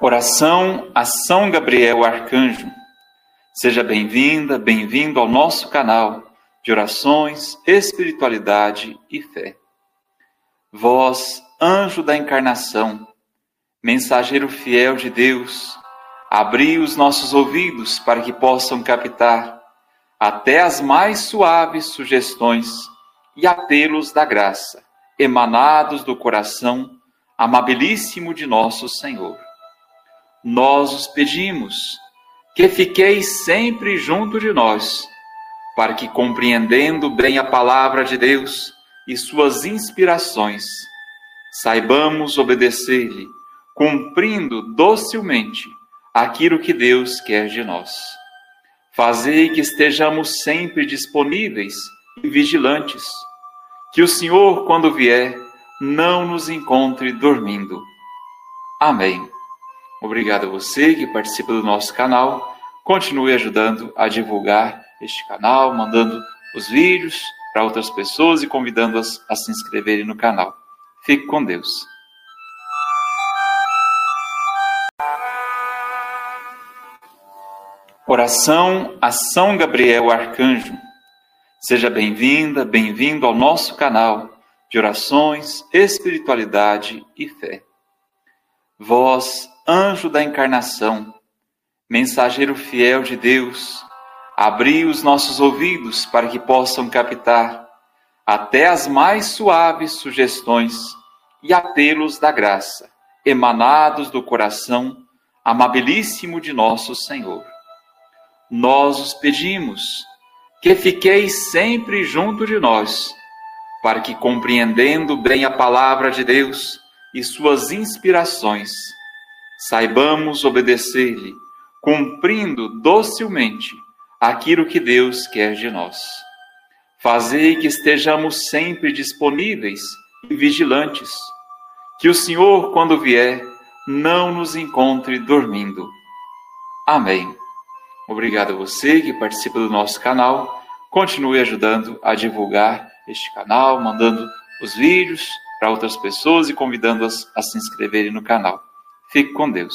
Oração a São Gabriel Arcanjo. Seja bem-vinda, bem-vindo ao nosso canal de orações, espiritualidade e fé. Vós, anjo da encarnação, mensageiro fiel de Deus, abri os nossos ouvidos para que possam captar até as mais suaves sugestões e apelos da graça, emanados do coração amabilíssimo de nosso Senhor nós os pedimos que fiqueis sempre junto de nós, para que, compreendendo bem a palavra de Deus e suas inspirações, saibamos obedecer-lhe, cumprindo docilmente aquilo que Deus quer de nós. Fazei que estejamos sempre disponíveis e vigilantes, que o Senhor, quando vier, não nos encontre dormindo. Amém. Obrigado a você que participa do nosso canal. Continue ajudando a divulgar este canal, mandando os vídeos para outras pessoas e convidando-as a se inscreverem no canal. Fique com Deus. Oração a São Gabriel Arcanjo. Seja bem-vinda, bem-vindo ao nosso canal de orações, espiritualidade e fé. Vós, anjo da encarnação, mensageiro fiel de Deus, abri os nossos ouvidos para que possam captar até as mais suaves sugestões e apelos da graça, emanados do coração amabilíssimo de nosso Senhor. Nós os pedimos que fiqueis sempre junto de nós, para que, compreendendo bem a palavra de Deus e suas inspirações, saibamos obedecer-lhe, cumprindo docilmente aquilo que Deus quer de nós. Fazei que estejamos sempre disponíveis e vigilantes, que o Senhor, quando vier, não nos encontre dormindo. Amém. Obrigado a você que participa do nosso canal. Continue ajudando a divulgar este canal, mandando os vídeos para outras pessoas e convidando-as a se inscreverem no canal. Fique com Deus.